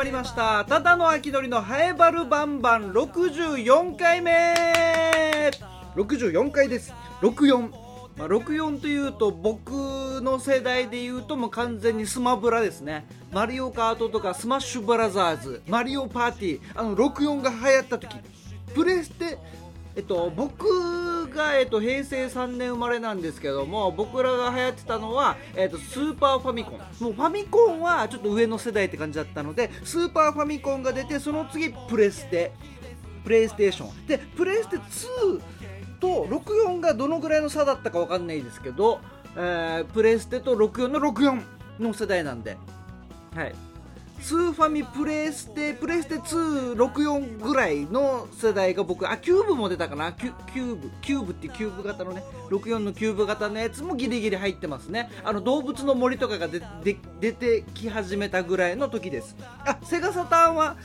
まりました。ただの秋のりのハエバルバンバン。64回目。64回です。64まあ、64というと僕の世代で言うともう完全にスマブラですね。マリオカートとかスマッシュブラザーズマリオパーティー。あの64が流行った時。プレステえっと僕が、えっと、平成3年生まれなんですけども僕らが流行ってたのは、えっと、スーパーファミコン。もうファミコンはちょっと上の世代って感じだったのでスーパーファミコンが出てその次プレステプレイステーション。でプレイステ2と64がどのぐらいの差だったか分かんないですけど、えー、プレステと64の64の世代なんで、はい、スーファミプレステプレステ264ぐらいの世代が僕あキューブも出たかな？キュキューブ。キューブってキューブ型のね64のキューブ型のやつもギリギリ入ってますね。あの動物の森とかがでで出てき始めたぐらいの時です。あセガサターンは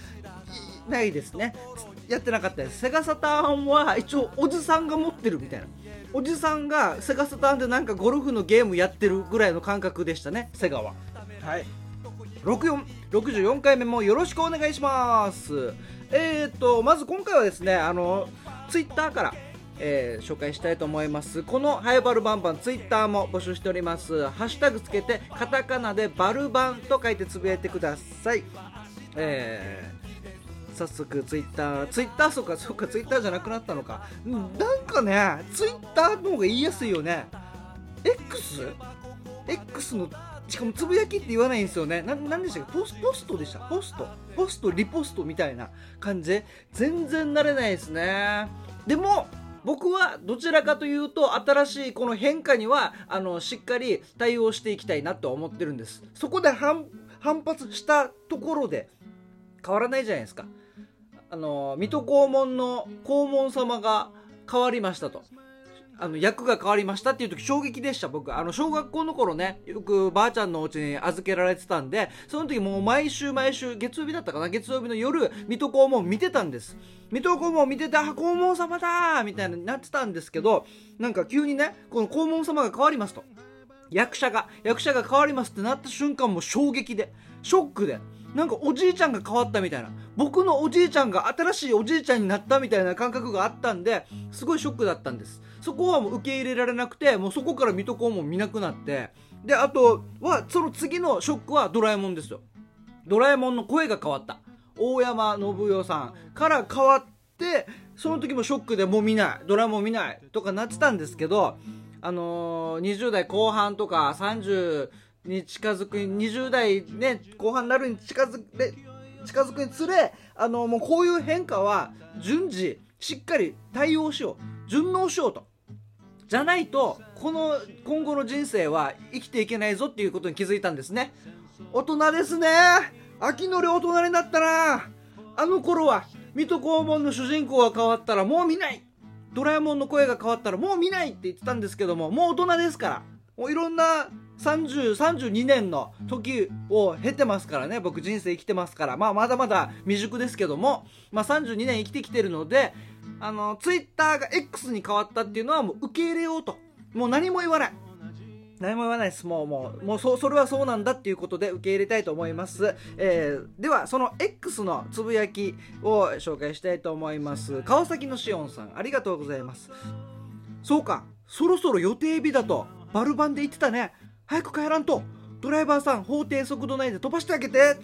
ないですね。やってなかったです。セガサターンは一応おじさんが持ってるみたいな。おじさんがセガサターンでなんかゴルフのゲームやってるぐらいの感覚でしたねセガは。はい。64 64回目もよろしくお願いします。えーとまず今回はですねあのツイッターからえー、紹介したいと思います。このハイバルバンバンツイッターも募集しております。ハッシュタグつけてカタカナでバルバンと書いてつぶやいてください。えー、早速ツイッターツイッターそうかそうかツイッターじゃなくなったのか。なんかねツイッターの方が言いやすいよね。X? X のしかもつぶやきって言わないんですよね。ななんでしたっけ？ポスポストでした。ポスト。ポストリポストみたいな感じ。で全然慣れないですね。でも僕はどちらかというと新しいこの変化にはあのしっかり対応していきたいなと思ってるんです。そこで反発したところで変わらないじゃないですか。あの水戸黄門の黄門様が変わりましたと。あの役が変わりましたっていう時衝撃でした僕。あの小学校の頃ねよくばあちゃんのお家に預けられてたんでその時もう毎週毎週月曜日だったかな月曜日の夜水戸黄門見てたんです。水戸黄門見ててあ黄門様だみたいになってたんですけどなんか急にねこの黄門様が変わりますと。役者が役者が変わりますってなった瞬間も衝撃でショックで。なんかおじいちゃんが変わったみたいな。僕のおじいちゃんが新しいおじいちゃんになったみたいな感覚があったんですごいショックだったんです。そこはもう受け入れられなくてもうそこから水戸黄門見なくなって。であとはその次のショックはドラえもんですよ。ドラえもんの声が変わった。大山信代さんから変わってその時もショックでもう見ない。ドラえもん見ないとかなってたんですけどあのー、20代後半とか30に近づく20代ね後半になるに近づく近づくにつれあのもうこういう変化は順次しっかり対応しよう。順応しようと。じゃないとこの今後の人生は生きていけないぞっていうことに気づいたんですね。大人ですね。秋のり大人になったなあの頃は水戸黄門の主人公が変わったらもう見ない。ドラえもんの声が変わったらもう見ないって言ってたんですけどももう大人ですから。もういろんな3032年の時を経てますからね。僕人生生きてますから。まあまだまだ未熟ですけども、まあ、32年生きてきてるのであのツイッターが X に変わったっていうのはもう受け入れようと。もう何も言わない。何も言わないです。もうもうもうそそれはそうなんだっていうことで受け入れたいと思います、えー、ではその X のつぶやきを紹介したいと思います。川崎のしおんさんありがとうございます。そうかそろそろ予定日だとバルバンで言ってたね。早く帰らんと。ドライバーさん法定速度内で飛ばしてあげて。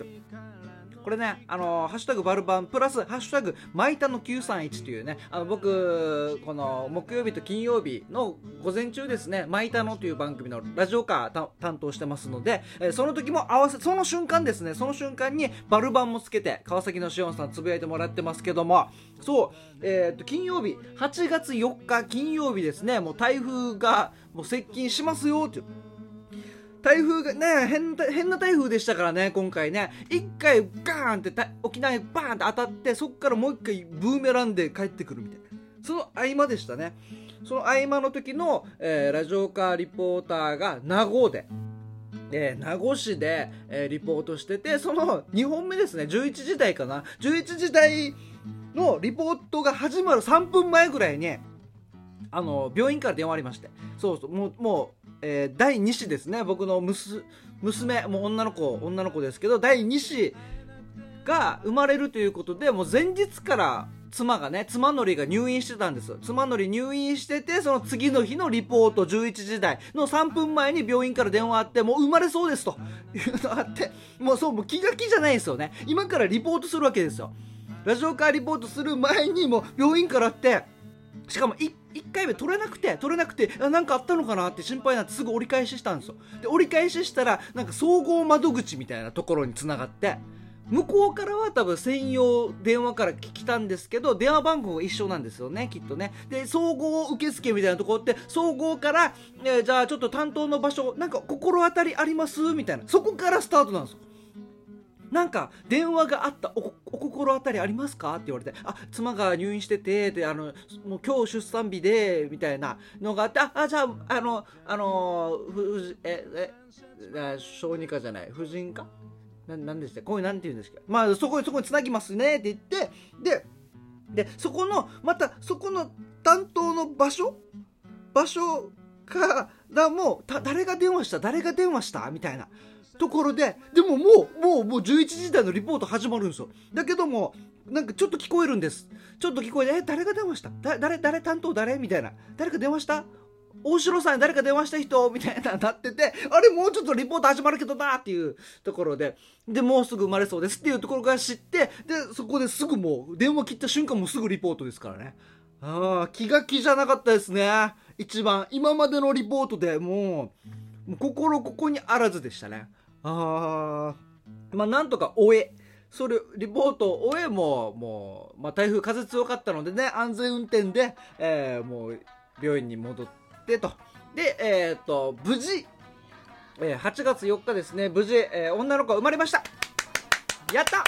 これね、あのハッシュタグバルバンプラスハッシュタグマイタの931というね、あの僕、この木曜日と金曜日の午前中ですね、マイタノという番組のラジオカー担当してますので、えその時も合わせ、その瞬間ですね、その瞬間にバルバンもつけて、川崎のしおんさんつぶやいてもらってますけども、そう、えー、っと、金曜日、8月4日金曜日ですね、もう台風がもう接近しますよっていう。台風がね変変な台風でしたからね今回ね。一回ガーンって沖縄にバーンって当たってそこからもう一回ブーメランで帰ってくるみたいな。その合間でしたね。その合間の時の、えー、ラジオカーリポーターが名護でえー、名護市で、えー、リポートしててその2本目ですね。11時台かな。11時台のリポートが始まる3分前ぐらいにあの病院から電話ありまして。そうそうもうもうえー、第2子ですね。僕の娘もう女の子女の子ですけど第2子が生まれるということでもう前日から妻がね妻のりが入院してたんです。妻のり入院しててその次の日のリポート11時台の3分前に病院から電話あってもう生まれそうですと。いうのがあってもうそうもう気が気じゃないですよね。今からリポートするわけですよ。ラジオカーリポートする前にも病院からってしかも 1, 1回目取れなくて取れなくて何かあったのかなって心配になってすぐ折り返ししたんですよ。で折り返ししたらなんか総合窓口みたいなところにつながって向こうからは多分専用電話から聞きたんですけど電話番号が一緒なんですよねきっとね。で総合受付みたいなところって総合から、えー、じゃあちょっと担当の場所なんか心当たりあります？みたいな。そこからスタートなんですよ。なんか電話があったお心当たりありますか？って言われてあ妻が入院しててであのもう今日出産日でみたいなのがあってあじゃああのあのふええ小児科じゃない？婦人科？ななんでした？こういうなんて言うんですか？まあそこにそこにつなぎますねって言ってででそこのまたそこの担当の場所？場所からも誰が電話した？誰が電話した？みたいな。ところででももうもうもう11時台のリポート始まるんですよ。だけどもなんかちょっと聞こえるんです。ちょっと聞こえてえ誰が電話した？誰誰担当誰？みたいな。誰か電話した？大城さん誰か電話した人？みたいななっててあれもうちょっとリポート始まるけどなっていうところで。でもうすぐ生まれそうです。っていうところから知ってでそこですぐもう電話切った瞬間もすぐリポートですからね。ああ気が気じゃなかったですね。一番今までのリポートでもう心ここにあらずでしたね。ああまあなんとか終えそれリポートを終えももう、まあ、台風風強かったのでね安全運転で、えー、もう病院に戻ってと。で、えー、っと、無事、えー、8月4日ですね、無事、えー、女の子が生まれましたやった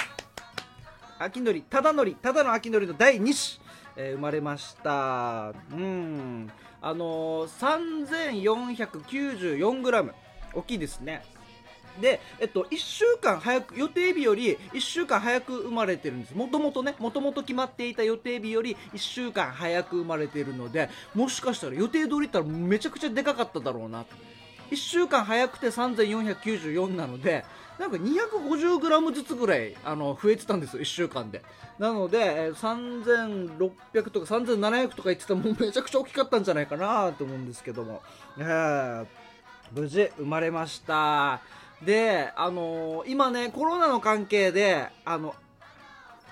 秋のり、ただのり、ただの秋のりの第2子、えー、生まれました。うん。あのー、3494g。大きいですね。で、えっと、1週間早く、予定日より1週間早く生まれてるんです。もともとね、もともと決まっていた予定日より1週間早く生まれてるので、もしかしたら予定通りったらめちゃくちゃでかかっただろうな。1週間早くて3494なので、なんか 250g ずつぐらいあの増えてたんですよ、1週間で。なので、3600とか3700とか言ってたらもうめちゃくちゃ大きかったんじゃないかなと思うんですけども。えー、無事生まれました。で、あのー、今ね、コロナの関係で、あの、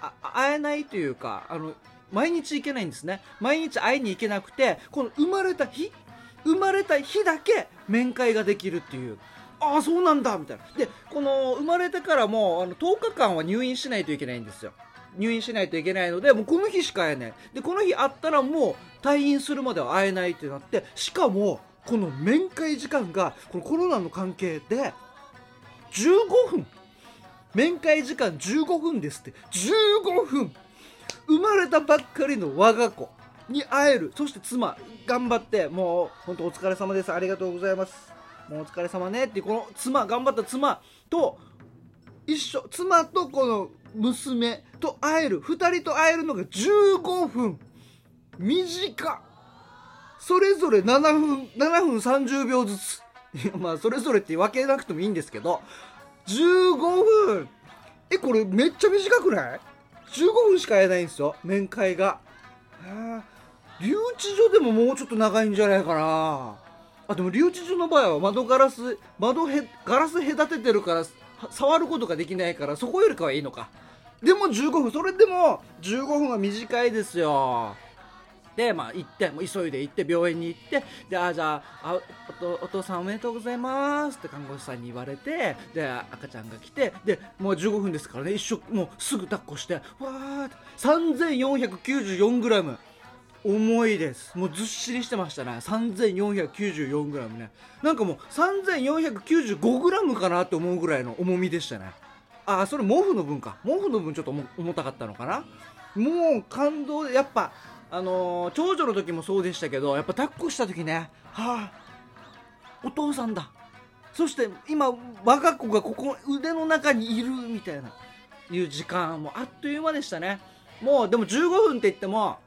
あ会えないというか、あの、毎日行けないんですね。毎日会いに行けなくて、この生まれた日生まれた日だけ面会ができるっていう。ああ、そうなんだみたいな。で、この生まれてからもあの10日間は入院しないといけないんですよ。入院しないといけないので、もうこの日しか会えない。で、この日会ったらもう退院するまでは会えないってなって、しかも、この面会時間が、このコロナの関係で、15分。面会時間15分ですって。15分。生まれたばっかりの我が子に会える。そして妻頑張ってもう本当お疲れ様です。ありがとうございます。もうお疲れ様ねってこの妻頑張った妻と一緒。妻とこの娘と会える。2人と会えるのが15分。短。それぞれ7分7分30秒ずつ。い やまあそれぞれって分けなくてもいいんですけど15分。えこれめっちゃ短くない ?15 分しかやないんですよ面会が。留置所でももうちょっと長いんじゃないかな。あでも留置所の場合は窓ガラス窓へガラス隔ててるから触ることができないからそこよりかはいいのか。でも15分。それでも15分は短いですよ。で、まあ、行って、もう急いで行って、病院に行って、で、あ、じゃあ、お父さんおめでとうございますって看護師さんに言われて、で、赤ちゃんが来て、で、もう15分ですからね、一緒、もうすぐ抱っこして、わーって、3494g。重いです。もうずっしりしてましたね。3494g ね。なんかもう 3495g かなって思うぐらいの重みでしたね。あ、それ毛布の分か。毛布の分ちょっと重たかったのかな。もう感動で、やっぱ、あの、長女の時もそうでしたけどやっぱ抱っこした時ねはあお父さんだ。そして今我が子がここ腕の中にいるみたいないう時間もあっという間でしたね。もうでも15分って言っても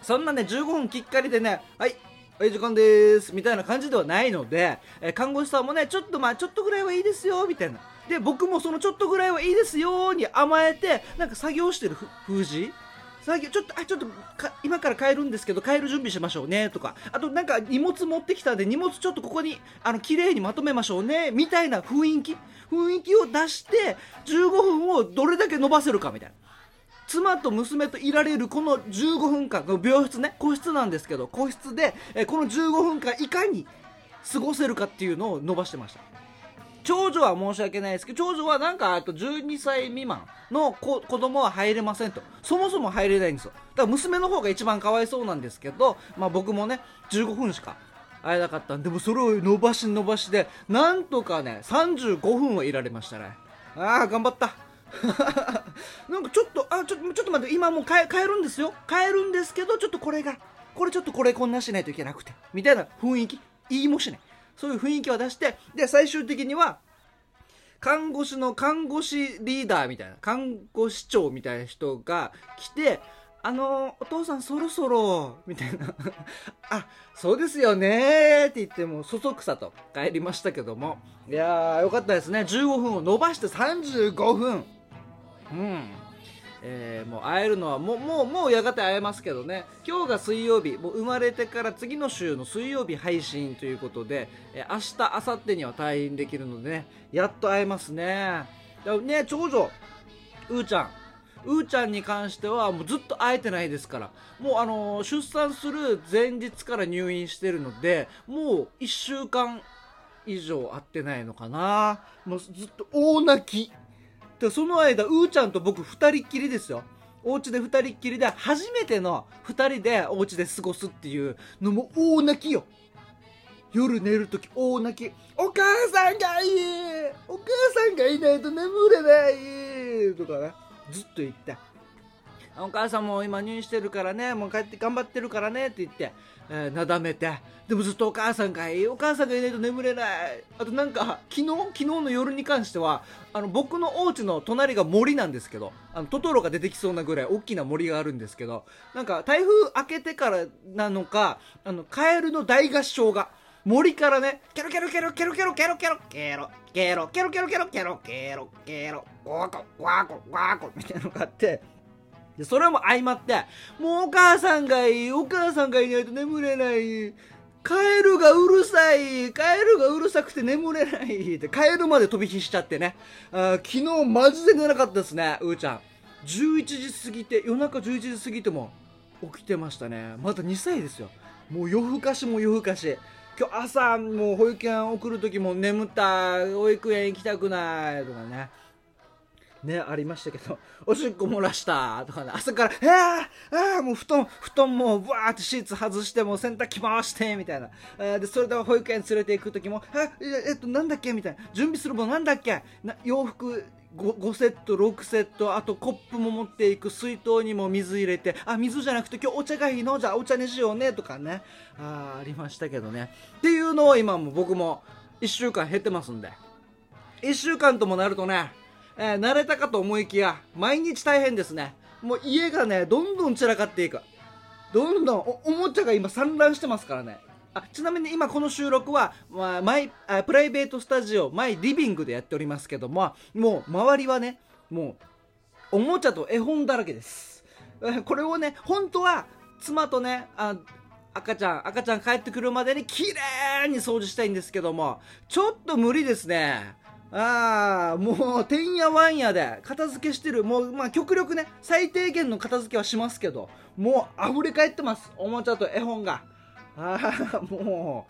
そんなね15分きっかりでねはいはい時間ですみたいな感じではないので、え看護師さんもねちょっとまあちょっとぐらいはいいですよみたいな。で僕もそのちょっとぐらいはいいですよに甘えてなんか作業してる封じ作業ちょっとあちょっと今から帰るんですけど帰る準備しましょうねとか。あとなんか荷物持ってきたんで荷物ちょっとここにあの綺麗にまとめましょうねみたいな雰囲気。雰囲気を出して15分をどれだけ伸ばせるかみたいな。妻と娘といられるこの15分間病室ね個室なんですけど個室でこの15分間いかに過ごせるかっていうのを伸ばしてました。長女は申し訳ないですけど長女はなんかあと12歳未満の子子供は入れませんと。そもそも入れないんですよ。だから娘の方が一番かわいそうなんですけど、まあ、僕もね15分しか会えなかったんでもそれを伸ばし伸ばしでなんとかね35分はいられましたね。ああ頑張った。なんかちょっとあちょちょっと待って今もう帰るんですよ。帰るんですけどちょっとこれがこれちょっとこれこんなしないといけなくてみたいな雰囲気言いもしない。そういう雰囲気を出してで最終的には看護師の看護師リーダーみたいな看護師長みたいな人が来てあのお父さんそろそろみたいな。あそうですよねって言ってもそそくさと帰りましたけども。いやーよかったですね。15分を伸ばして35分。うん。えー、もう会えるのはもうもうもうやがて会えますけどね。今日が水曜日もう生まれてから次の週の水曜日配信ということで、えー、明日明後日には退院できるのでねやっと会えますね。ね長女うーちゃん。うーちゃんに関してはもうずっと会えてないですから。もうあのー、出産する前日から入院してるのでもう1週間以上会ってないのかな。もうずっと大泣き。でその間うーちゃんと僕2人っきりですよ。お家で2人っきりで初めての2人でお家で過ごすっていうのも大泣きよ。夜寝るとき大泣き。お母さんがいい。お母さんがいないと眠れない。とかね。ずっと言って。お母さんも今入院してるからねもう帰って頑張ってるからねって言って、えー、なだめて。でもずっとお母さんがいい。お母さんがいないと眠れない。あとなんか昨日昨日の夜に関してはあの僕のお家の隣が森なんですけどあのトトロが出てきそうなぐらい大きな森があるんですけどなんか台風明けてからなのかあのカエルの大合唱が森からね、ケロケロケロケロケロケロケロケロケロケロケロケロケロケロケロワコワコワコみたいなのがあってでそれも相まってもうお母さんがいいお母さんがいないと眠れないカエルがうるさいカエルがうるさくて眠れないってカエルまで飛び火しちゃってね。あ昨日マジで寝なかったですねうーちゃん。11時過ぎて夜中11時過ぎても起きてましたね。まだ2歳ですよ。もう夜更かしも夜更かし。今日朝もう保育園送る時も眠った保育園行きたくない。とかね。ね、ありましたけど、おしっこ漏らしたとかね、朝から、えー、ああ、もう布団、布団もブワーってシーツ外して、もう洗濯機回して、みたいな。えー、で、それで保育園連れて行く時も、え、えっと、なんだっけみたいな。準備するものなんだっけ？な洋服 5, 5セット、6セット、あとコップも持っていく、水筒にも水入れて、あ、水じゃなくて今日お茶がいいの？じゃあお茶にしようね、とかね。ああ、ありましたけどね。っていうのを今も僕も1週間減ってますんで。1週間ともなるとね、えー、慣れたかと思いきや、毎日大変ですね。もう家がね、どんどん散らかっていく。どんどんお、おもちゃが今散乱してますからね。あちなみに今この収録は、まあ、マイあプライベートスタジオ、マイリビングでやっておりますけども、もう周りはね、もう、おもちゃと絵本だらけです。これをね、本当は、妻とね、あ赤ちゃん、赤ちゃん帰ってくるまでに綺麗に掃除したいんですけども、ちょっと無理ですね。ああ、もう、てんやわんやで、片付けしてる。もう、まあ、極力ね、最低限の片付けはしますけど、もう、溢れ返ってます。おもちゃと絵本が。ああ、も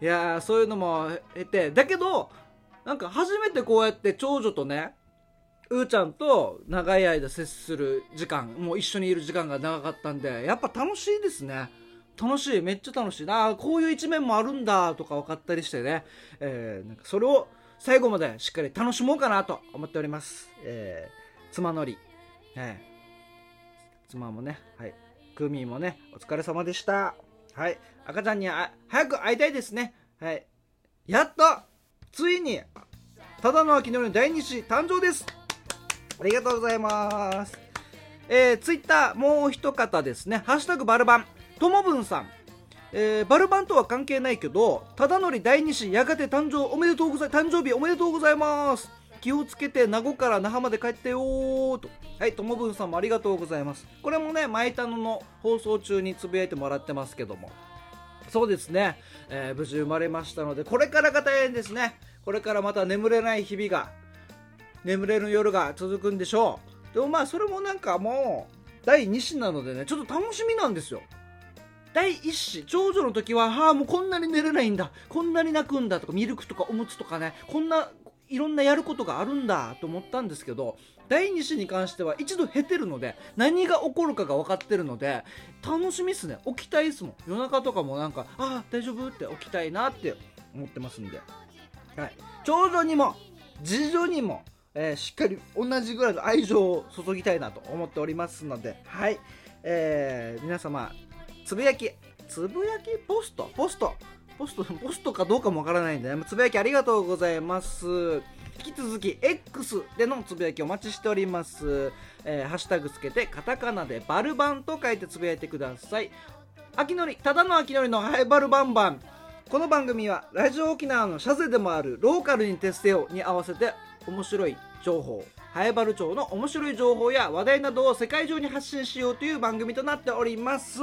う、いやそういうのも得て、だけど、なんか初めてこうやって長女とね、うーちゃんと長い間接する時間、もう一緒にいる時間が長かったんで、やっぱ楽しいですね。楽しい、めっちゃ楽しいな。こういう一面もあるんだとか分かったりしてね、えー、なんかそれを、最後までしっかり楽しもうかなと思っております。えー、妻のり、えー、妻もね、はい、クミーもね、お疲れ様でした。はい、赤ちゃんに早く会いたいですね。はい、やっと、ついに、ただの秋のり第2子誕生です。ありがとうございます。えー、ツイッター、もう一方ですね、ハッシュタグバルバン、ともぶんさん。えー、バルバンとは関係ないけど、ただのり第2子やがて誕生おめでとうござい誕生日おめでとうございます。気をつけて名護から那覇まで帰ってよーと。はいともぶんさんもありがとうございます。これもね前田野の放送中につぶやいてもらってますけども。そうですね、えー無事生まれましたのでこれからが大変ですね。これからまた眠れない日々が眠れる夜が続くんでしょう。でもまあそれもなんかもう第2子なのでねちょっと楽しみなんですよ。第1子長女の時ははあもうこんなに寝れないんだこんなに泣くんだとかミルクとかおむつとかねこんないろんなやることがあるんだと思ったんですけど第2子に関しては一度経てるので何が起こるかが分かってるので楽しみっすね。起きたいっすもん。夜中とかもなんかああ大丈夫って起きたいなって思ってますんで、はい、長女にも次女にも、えーしっかり同じぐらいの愛情を注ぎたいなと思っておりますのではい、えー皆様つぶやきつぶやきポスト？ポスト。ポストポストかどうかもわからないんで、ね、つぶやきありがとうございます。引き続き X でのつぶやきお待ちしております、えーハッシュタグつけてカタカナでバルバンと書いてつぶやいてください。秋のりただの秋のりのハイバルバンバン。この番組はラジオ沖縄のシャゼでもあるローカルに徹せよに合わせて面白い情報ハエバル町の面白い情報や話題などを世界中に発信しようという番組となっております。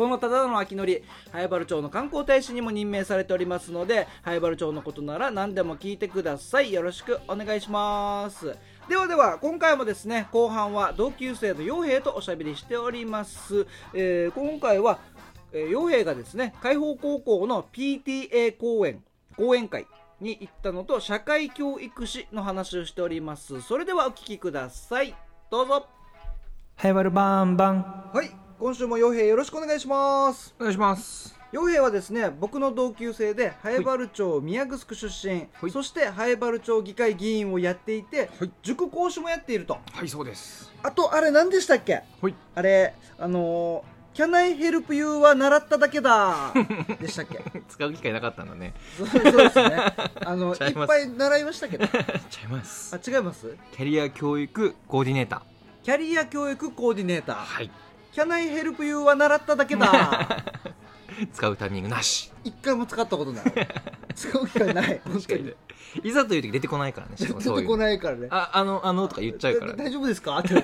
このただの秋のり、ハエバル町の観光大使にも任命されておりますので、ハエバル町のことなら何でも聞いてください。よろしくお願いします。ではでは、今回もですね、後半は同級生の傭兵とおしゃべりしております。えー今回は、えー傭兵がですね、海邦高校の PTA 講演、講演会に行ったのと、社会教育士の話をしております。それではお聞きください。どうぞ。ハイバルバンバンはい、今週も傭兵よろしくお願いします。お願いします。傭兵はですね僕の同級生でハエバル町宮城出身、はい。そしてハエバル町議会議員をやっていて、はい。塾講師もやっていると。はいそうです。あとあれ何でしたっけ？はい。あれあのー「Can I help you」は習っただけだ。でしたっけ？使う機会なかったんだね。そうそうですね。あの いっぱい習いましたけど。ちゃいます。あ違います？キャリア教育コーディネーター。キャリア教育コーディネーター。はい「Can I help you」は習っただけだ。使うタイミングなし。一回も使ったことない。使う機会ない 本当に。いざという時出てこないからね出てこないからね。ああのあのとか言っちゃうからだ大丈夫ですか？って 違う。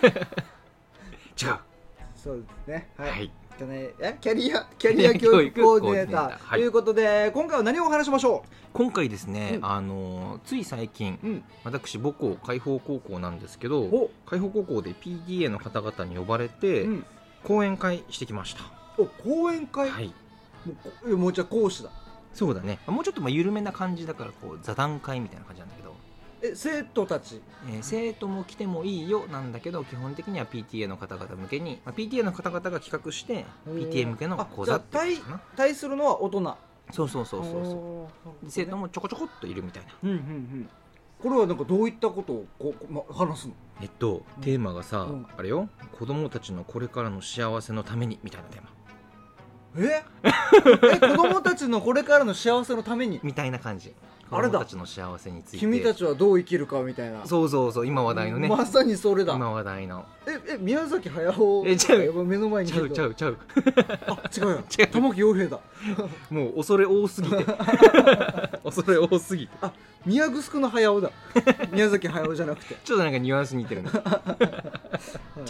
そうですね。はい、はい。キャリアキャリア教育コーディネーター。はい。ということで今回は何をお話しましょ今回ですね、うん。あのつい最近う、うん、私母校海邦高校なんですけどお。海邦高校で PTA の方々に呼ばれて、うん、講演会してきました。お講演会、はい。もうもうじゃあ講師だ。そうだね。もうちょっとまあ緩めな感じだからこう座談会みたいな感じなんだけど、え生徒たち？えー生徒も来てもいいよなんだけど基本的には PTA の方々向けに、まあ、PTA の方々が企画して PTA 向けの講座っていう対するのは大人。そうそうそうそうそう。おーで生徒もちょこちょこっといるみたいな。うんうんうんこれはなんかどういったことをこう、ま、話すの？えっとテーマがさ、うん。あれよ。子供たちのこれからの幸せのためにみたいなテーマ。え？え子供たちのこれからの幸せのために？みたいな感じ。子あれだ。供たちの幸せについて。君たちはどう生きるかみたいな。そうそうそう今話題のね、まさにそれだ。今話題の。ええ宮崎駿えちゃう。目の前にちゃうちゃうちゃう。あ違うよ 違う。玉木陽平だ。もう恐れ多すぎて。恐れ多すぎて。あ宮城の駿だ。宮崎駿じゃなくて。ちょっとなんかニュアンス似てるんでちは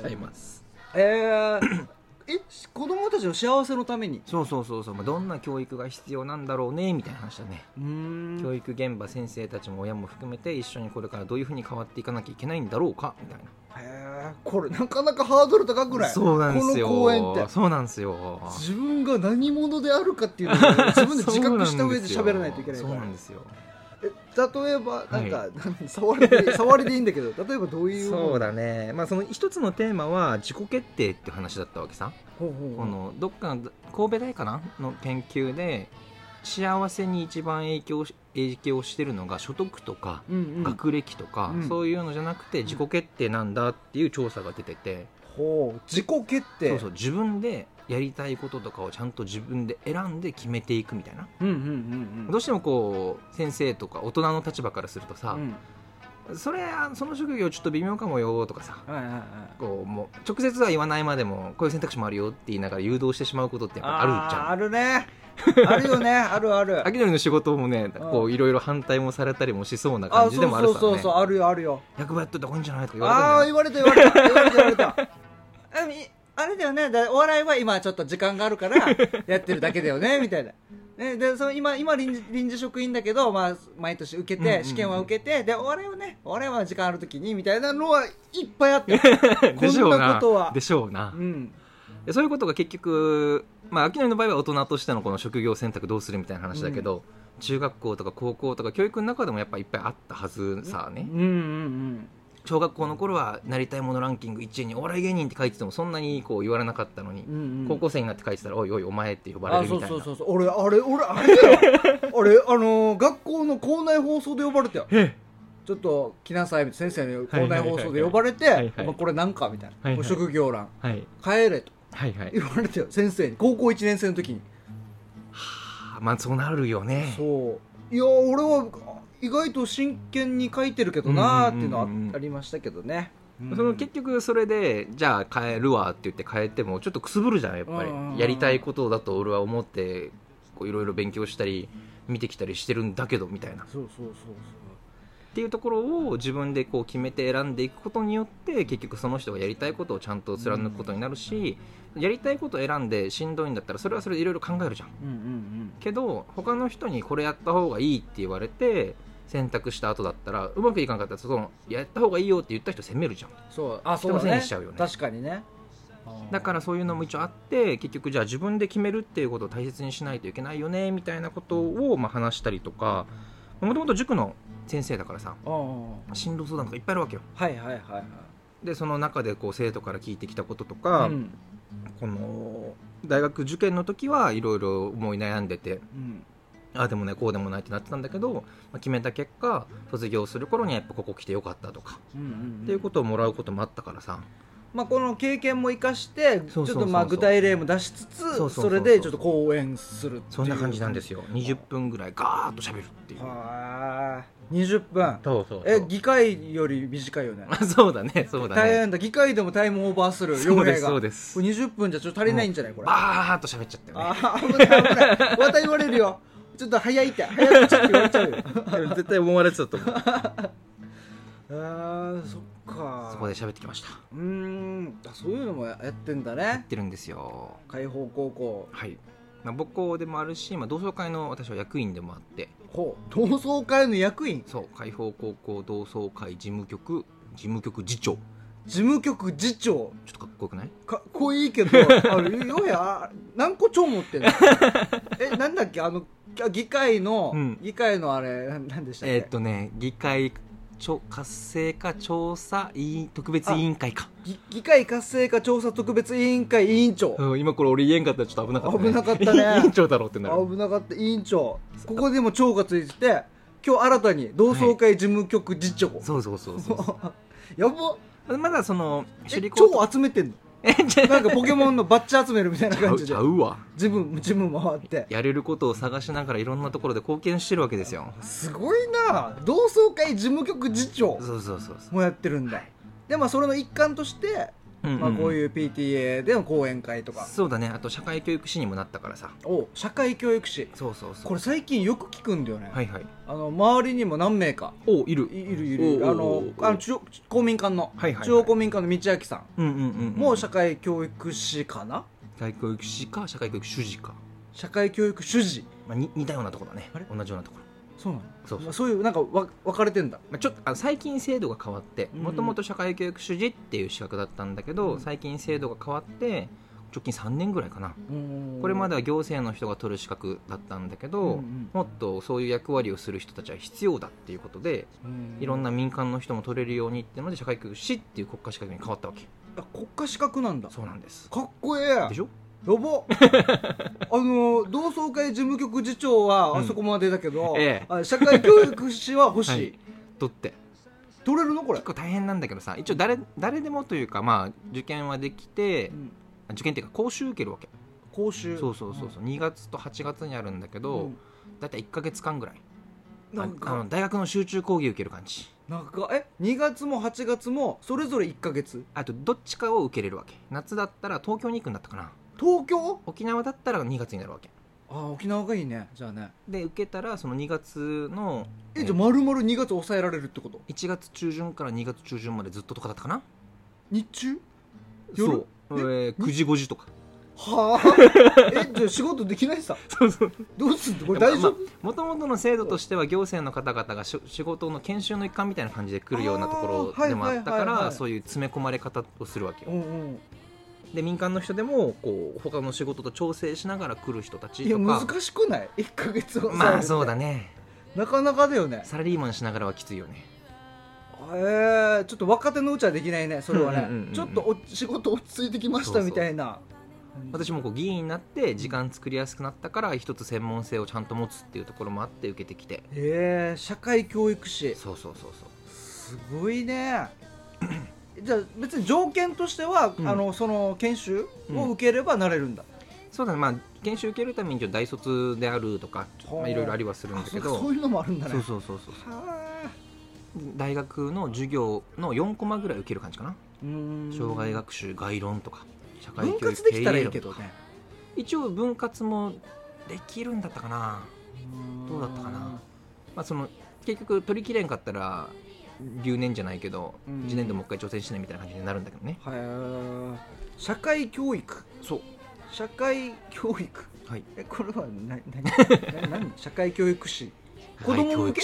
いゃいます。えー、え子供たちの幸せのために？そうそうそうそう、まあ、どんな教育が必要なんだろうねみたいな話だね、教育現場先生たちも親も含めて一緒にこれからどういうふうに変わっていかなきゃいけないんだろうかみたいな。へーこれなかなかハードル高くない？そうなんですよ。この公演って。そうなんですよ。自分が何者であるかっていうのを自分で自覚した上で喋らないといけないから。そうなんですよ。え例えばなんか、は触りで 触りでいいんだけど例えばどういうそうだね。まあその一つのテーマは自己決定って話だったわけさ、ほこのどっかの神戸大かな？の研究で幸せに一番影響し影響してるのが所得とかうんうん。学歴とか、うん。そういうのじゃなくて自己決定なんだっていう調査が出てて、ほう自己決定。そうそう自分でやりたいこととかをちゃんと自分で選んで決めていくみたいな、うんうんうんどうしてもこう先生とか大人の立場からするとさう、ん。それあその職業ちょっと微妙かもよとかさはいはいはい。こうもう直接は言わないまでもこういう選択肢もあるよって言いながら誘導してしまうことってやっぱあるじゃん。あるね。あるよねあるある。秋のりの仕事もねこういろいろ反対もされたりもしそうな感じでもあるさね。そうそうそうあるよあるよ。役場やっといた方がいいんじゃないとか言ああーわれ言われた言われた言われた言われたあれだよね。だお笑いは今ちょっと時間があるから やってるだけだよねみたいな。ね、でその今今臨時臨時職員だけど、まあ、毎年受けて、うんうんうん。試験は受けてでお笑いはねお笑いは時間ある時にみたいなのはいっぱいあって こんななことは。でしょうな。うん。でそういうことが結局まあ秋のりの場合は大人としてのこの職業選択どうするみたいな話だけど、中学校とか高校とか教育の中でもやっぱいっぱいあったはずさね、うんうんうん小学校の頃はなりたいものランキング1位にお笑い芸人って書いててもそんなにこう言われなかったのに、うんうん。高校生になって書いてたらおいおいお前って呼ばれあるみたいな。そうそうそうそう。俺あれ俺あれだよあれあのー学校の校内放送で呼ばれたよ。えちょっと来なさい先生に校内放送で呼ばれて、これなんかみたいな、はいはい。職業欄。はい。帰れと。はいはい。言われたよ先生に。高校1年生の時に。はあまあそうなるよね。そう。いや俺は意外と真剣に書いてるけどなーっていうのはありましたけどね、その結局それでじゃあ変えるわって言って変えてもちょっとくすぶるじゃんやっぱり。やりたいことだと俺は思ってこういろいろ勉強したり見てきたりしてるんだけどみたいな。っそうそうそう。ていうところを自分でこう決めて選んでいくことによって結局その人がやりたいことをちゃんと貫くことになるし、やりたいことを選んでしんどいんだったらそれはそれでいろいろ考えるじゃん。そううんうん。けど他の人にこれやった方がいいって言われて選択した後だったらうまくいかなかったらそのやった方がいいよって言った人責めるじゃん。そう。あそうだね。にしちゃうよね。確かにね。だからそういうのも一応あって結局じゃあ自分で決めるっていうことを大切にしないといけないよねみたいなことをまあ話したりとかもともと塾の先生だからさ進路相談とかいっぱいあるわけよ。はいはいはいはい。でその中でこう生徒から聞いてきたこととか、うん。この大学受験の時はいろいろ思い悩んでてうんああでもないこうでもないってなってたんだけど、まあ、決めた結果卒業する頃にはやっぱここ来てよかったとか、うんうんうん。っていうことをもらうこともあったからさ。まあ、この経験も生かしてちょっとまあ具体例も出しつつそれでちょっと講演するそんな感じなんですよ。20分ぐらいガーッと喋るっていう。はー。い20分。そうそうえ議会より短いよね。あ そうだねそうだね。大変だ。議会でもタイムオーバーする。そうですそうです。これ20分じゃちょっと足りないんじゃないこれ。バーッと喋っちゃったよね。あー危ない危ない。また言われるよちょっと早いって早くちょっと言われちゃうよ。絶対思われてたと思う。あーそっか。そこで喋ってきました。うーん。あそういうのもやってんだやねってるんですよ。解放高校。はい、まあ、母校でもあるし、まあ、同窓会の私は役員でもあって。ほう。同窓会の役員？そう。海邦高校同窓会事務局事務局次長。事務局次長。ちょっとかっこよくない？かっ こいいけどあれよや何個超持ってんの？えなんだっけ？あの議会の、うん。議会のあれななんでしたっけ？えーっとね議会ちょ活性化調査委員特別委員会か、議議会活性化調査特別委員会委員長。うん、今これ俺言えんかったらちょっと危なかった、ね、危なかったね。委員長だろうってなる。危なかった。委員長。ここでも長がついてて今日新たに同窓会事務局次長、そうそうそうそ やば。うまだそのえ首里高超集めてんの？なんかポケモンのバッジ集めるみたいな感じで。ちゃうわ。ジムジム回って。やれることを探しながらいろんなところで貢献してるわけですよ。すごいな。同窓会事務局次長そうそうそうそう。もやってるんだ。でまあそれの一環として、うんうんまあ、こういう PTA での講演会とか。そうだね。あと社会教育士にもなったからさ。お社会教育士そうそうそう。これ最近よく聞くんだよね、はいはい。あの周りにも何名か。おいる。いいるいる。あのあの中央公民館の、はいはいはい。中央公民館の道明さん。うんうんうんうん。も社会教育士かな？社会教育士か社会教育主事か、社会教育主事。まあ、に似たようなところだね。あれ？同じようなところ、そうなの？そうそう。まあそういうなんかわ分かれてんだ。まあ、ちょっとあの最近制度が変わってうん。もともと社会教育主事っていう資格だったんだけど、うん。最近制度が変わって直近3年ぐらいかな。これまでは行政の人が取る資格だったんだけど、うんうん。もっとそういう役割をする人たちは必要だっていうことでいろんな民間の人も取れるようにっていうので社会教育士っていう国家資格に変わったわけあ国家資格なん。だそうなんですかっこええでしょやば。あの同窓会事務局次長はうん。あそこまでだけど、ええ。あ社会教育士は欲しい、はい。取って。取れるの？これ。結構大変なんだけどさ一応誰誰でもというかまあ受験はできてうん。受験っていうか講習受けるわけ。講習。そうそうそうそう。2月と8月にあるんだけど、うん。だいたい1か月間ぐらい。なんか。大学の集中講義受ける感じ。なんかえ2月も8月もそれぞれ1か月？あとどっちかを受けれるわけ。夏だったら東京に行くんだったかな東京？沖縄だったら2月になるわけ。あ沖縄がいいね。じゃあね。で受けたらその2月のえじゃあ丸々2月抑えられるってこと？1月中旬から2月中旬までずっととかだったかな？日中？そう。夜？えー9時5時とか。はあ。えじゃあ仕事できないさ。そうそう。どうすんの？これ大丈夫、もともとの制度としては行政の方々がし仕事の研修の一環みたいな感じで来るようなところでもあったからそういう詰め込まれ方をするわけよ。うんうんで民間の人でもこう他の仕事と調整しながら来る人たちいやとか難しくない？1か月抑えるって。まあそうだね。なかなかだよね。サラリーマンしながらはきついよね。えー、ちょっと若手のうちはできないねそれはね、うんうんうんうんちょっとお仕事落ち着いてきましたみたいな。私もこう議員になって時間作りやすくなったから一つ専門性をちゃんと持つっていうところもあって受けてきて。へえ社会教育士。そうそうそうそう。すごいねじゃあ別に条件としては、うん。あのその研修を受ければなれるんだ、そうだね。まあ研修受けるために一応大卒であるとか、いろいろありはするんあだけど。そういうのもあるんだね。そうそうそうそうはあ大学の授業の4コマぐらい受ける感じかな。うーん。障害学習概論とか社会分教育割できたらいいけ経営論とか。どね一応分割もできるんだったかな、どうだったかな。まあ、その結局取りきれんかったら留年じゃないけど、うん。1年でもう一回挑戦しないみたいな感じになるんだけどね。はい社会教育。そう。社会教育。はい。えこれは何？何何？社会教育士子供向け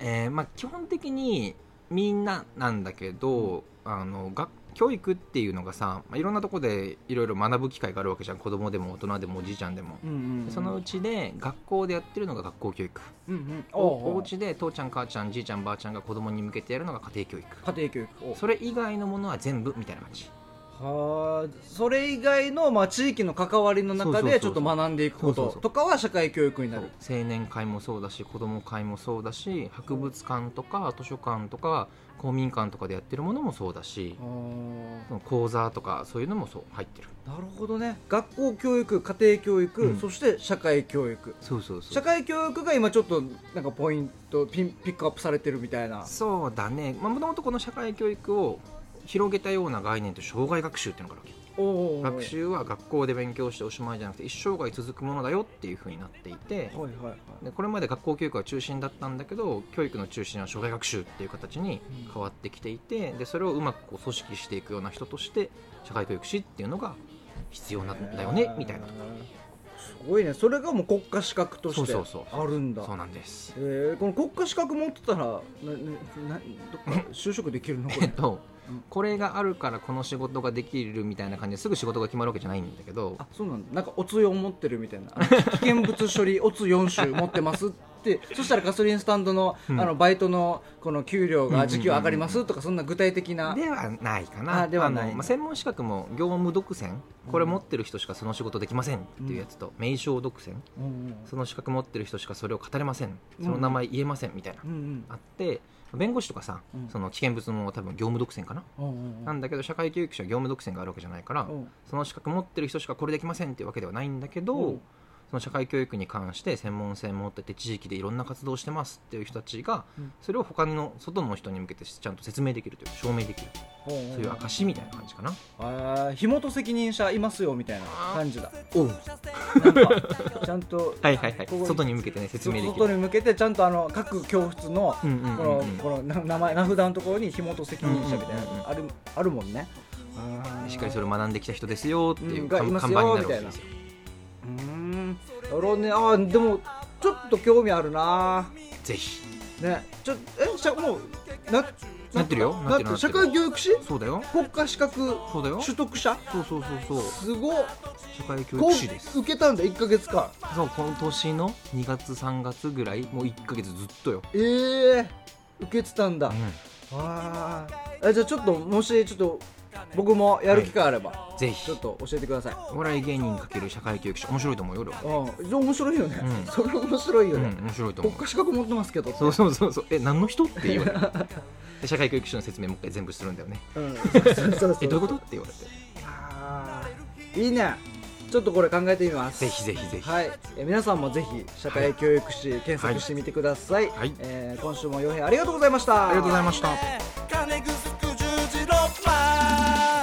えーまあ、基本的にみんななんだけど、あの学教育っていうのがさ、まあ、いろんなとこでいろいろ学ぶ機会があるわけじゃん。子供でも大人でもおじいちゃんでも、うんうんうんそのうちで学校でやってるのが学校教育。うんうん。おおお家で父ちゃん母ちゃんじいちゃんばあちゃんが子供に向けてやるのが家庭教育。家庭教育。おそれ以外のものは全部みたいな感じ。はあそれ以外の、まあ、地域の関わりの中でちょっと学んでいくこととかは社会教育になる。青年会もそうだし子ども会もそうだし博物館とか図書館とか公民館とかでやってるものもそうだし講座とかそういうのもそう入ってる。なるほどね。学校教育家庭教育、うん。そして社会教育。そうそうそう。社会教育が今ちょっとなんかポイントピンピックアップされてるみたいな。そうだね。もともとこの社会教育を広げたような概念と障害学習っていうのがあるわけ学習は学校で勉強しておしまいじゃなくて一生涯続くものだよっていうふうになっていてはいはいはい。でこれまで学校教育が中心だったんだけど教育の中心は障害学習っていう形に変わってきていてでそれをうまくこう組織していくような人として社会教育士っていうのが必要なんだよねみたいなとこ。すごいね。それがもう国家資格としてあるんだ。そうなんです。えー。この国家資格持ってたらなななどっか就職できるの？これ。えっとうんこれがあるからこの仕事ができるみたいな感じですぐ仕事が決まるわけじゃないんだけど。あそうなんだ。なんかおつ4持ってるみたいな。危険物処理おつ4種持ってますって。そしたらガソリンスタンドの,、うん。あのバイトのこの給料が時給上がりますとかそんな具体的な、ではないかな。あではない。のまあ、専門資格も業務独占。これ持ってる人しかその仕事できませんっていうやつと、名称独占。その資格持ってる人しかそれを語れません。その名前言えませんみたいな、あって弁護士とかさ、うん。その危険物も多分業務独占かな、うんうんなんだけど社会教育士は業務独占があるわけじゃないから、うん。その資格持ってる人しかこれできませんっていうわけではないんだけど、うんその社会教育に関して専門性持ってて地域でいろんな活動をしてますっていう人たちが、うん。それを他の外の人に向けてちゃんと説明できるというか証明できるそうそういう証みたいな感じかな、あー火元責任者いますよみたいな感じだ。おう。ちゃんとはいはいはい。ここ外に向けてね説明できる。外に向けてちゃんとあの各教室のこのこのな名前名札のところに火元責任者みたいなあるあるもんね。しっかりそれを学んできた人ですよっていううん。看板になるわけですよ。うーん。なるほどね。あーでもちょっと興味あるな。ぜひ。ね。ちょえしゃもうななってるよ。なってる社会教育士？そうだよ。国家資格そうだよ。取得者？そうそうそうそう。すごっ。社会教こ育士です。う受けたんだ1か月間。そう今年の2月3月ぐらいもう1か月ずっとよ、ええ受けてたんだ、うあー。あじゃあちょっともしちょっと僕もやる機会あれば、ん、ぜひ。ちょっと教えてください。お笑い芸人かける社会教育士面白いと思うよ。俺はうん。じゃあ面白いよね、うん。それ面白いようんね、面白いと思う。国家資格持ってますけどそうそうそうそう。え何の人って言われるで社会教育士の説明もう一回全部するんだよね。うん、そうそうそう。えどういうことって言われて。あーいいね。ちょっとこれ考えてみます。ぜひぜひぜひ。はい、え皆さんもぜひ社会教育士検索してみてください、はい。えー今週も洋平ありがとうございました。ありがとうございました No plan.